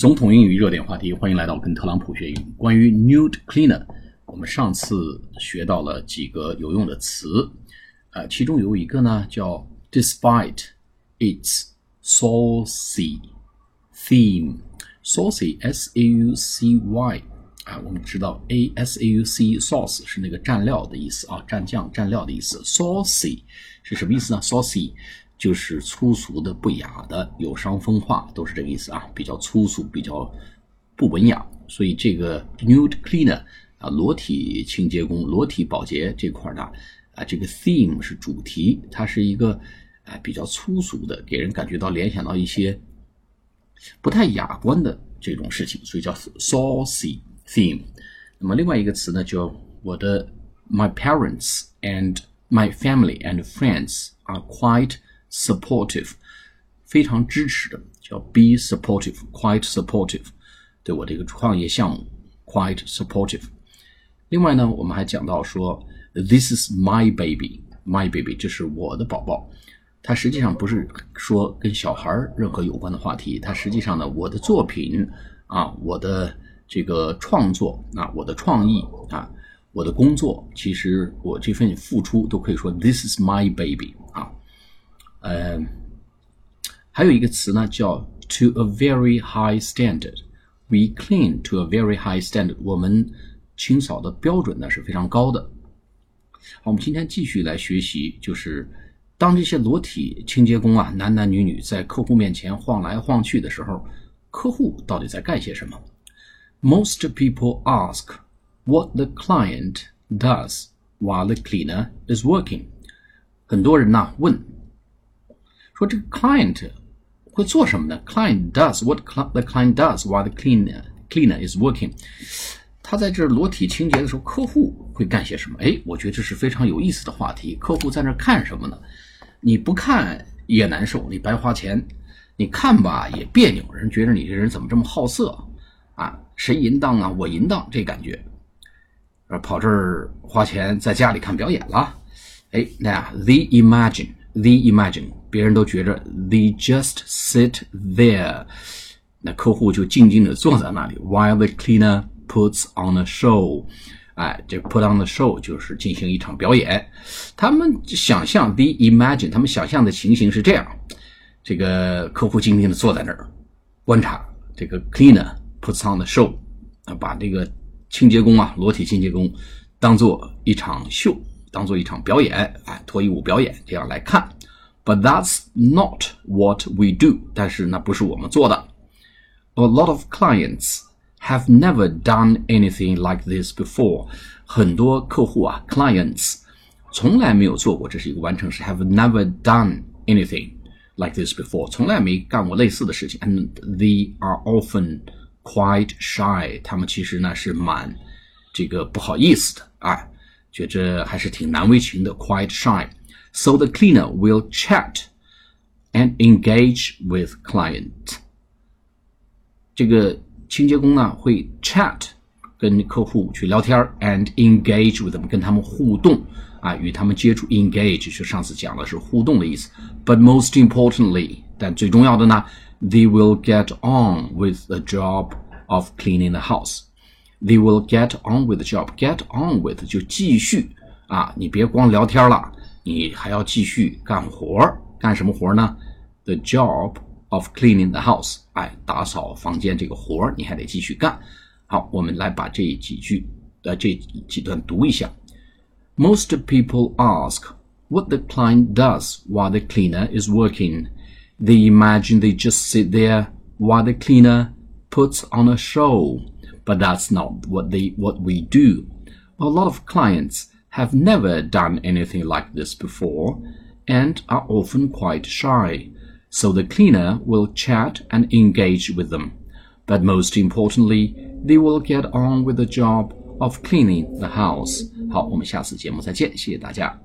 总统英语热点话题，欢迎来到跟特朗普学英语。关于 nude cleaner，我们上次学到了几个有用的词，呃，其中有一个呢叫 despite its saucy theme，saucy s a u c y 啊，我们知道 a s a u c sauce 是那个蘸料的意思啊，蘸酱、蘸料的意思。saucy 是什么意思呢？saucy 就是粗俗的、不雅的、有伤风化，都是这个意思啊，比较粗俗、比较不文雅。所以这个 nude cleaner 啊，裸体清洁工、裸体保洁这块呢，啊，这个 theme 是主题，它是一个啊比较粗俗的，给人感觉到联想到一些不太雅观的这种事情，所以叫 saucy theme。那么另外一个词呢，叫我的 my parents and my family and friends are quite supportive，非常支持的，叫 be supportive，quite supportive，对我的一个创业项目 quite supportive。另外呢，我们还讲到说，this is my baby，my baby，这是我的宝宝。它实际上不是说跟小孩任何有关的话题，它实际上呢，我的作品啊，我的这个创作啊，我的创意啊，我的工作，其实我这份付出都可以说 this is my baby 啊。呃，还有一个词呢，叫 to a very high standard。We clean to a very high standard。我们清扫的标准呢是非常高的。好，我们今天继续来学习，就是当这些裸体清洁工啊，男男女女在客户面前晃来晃去的时候，客户到底在干些什么？Most people ask what the client does while the cleaner is working。很多人呐问。说这个 client 会做什么呢？Client does what the client does while the cleaner cleaner is working。他在这裸体清洁的时候，客户会干些什么？哎，我觉得这是非常有意思的话题。客户在那看什么呢？你不看也难受，你白花钱；你看吧也别扭，人觉得你这人怎么这么好色啊？谁淫荡啊？我淫荡，这感觉。跑这儿花钱，在家里看表演了。哎，那 they imagine they imagine。别人都觉着 they just sit there，那客户就静静的坐在那里，while the cleaner puts on a show，哎，这 put on the show 就是进行一场表演。他们想象 the imagine，他们想象的情形是这样：这个客户静静的坐在那儿观察，这个 cleaner puts on the show，啊，把这个清洁工啊，裸体清洁工当做一场秀，当做一场表演，哎，脱衣舞表演这样来看。But that's not what we do. 但是那不是我们做的。A lot of clients have never done anything like this before. 很多客户啊，clients 从来没有做过，这是一个完成式，have never done anything like this before，从来没干过类似的事情。And they are often quite shy. 他们其实呢是蛮这个不好意思的啊，觉着还是挺难为情的，quite shy。so the cleaner will chat and engage with client。这个清洁工呢会 chat 跟客户去聊天 and engage with them 跟他们互动啊，与他们接触 engage 就上次讲了是互动的意思。But most importantly， 但最重要的呢，they will get on with the job of cleaning the house。They will get on with the job. Get on with 就继续啊，你别光聊天了。你还要继续干活儿，干什么活儿呢？The job of cleaning the house，哎，打扫房间这个活儿你还得继续干。好，我们来把这几句呃这几段读一下。Most people ask what the client does while the cleaner is working. They imagine they just sit there while the cleaner puts on a show, but that's not what they what we do. A lot of clients have never done anything like this before and are often quite shy, so the cleaner will chat and engage with them. But most importantly, they will get on with the job of cleaning the house. 好，我们下次节目再见，谢谢大家。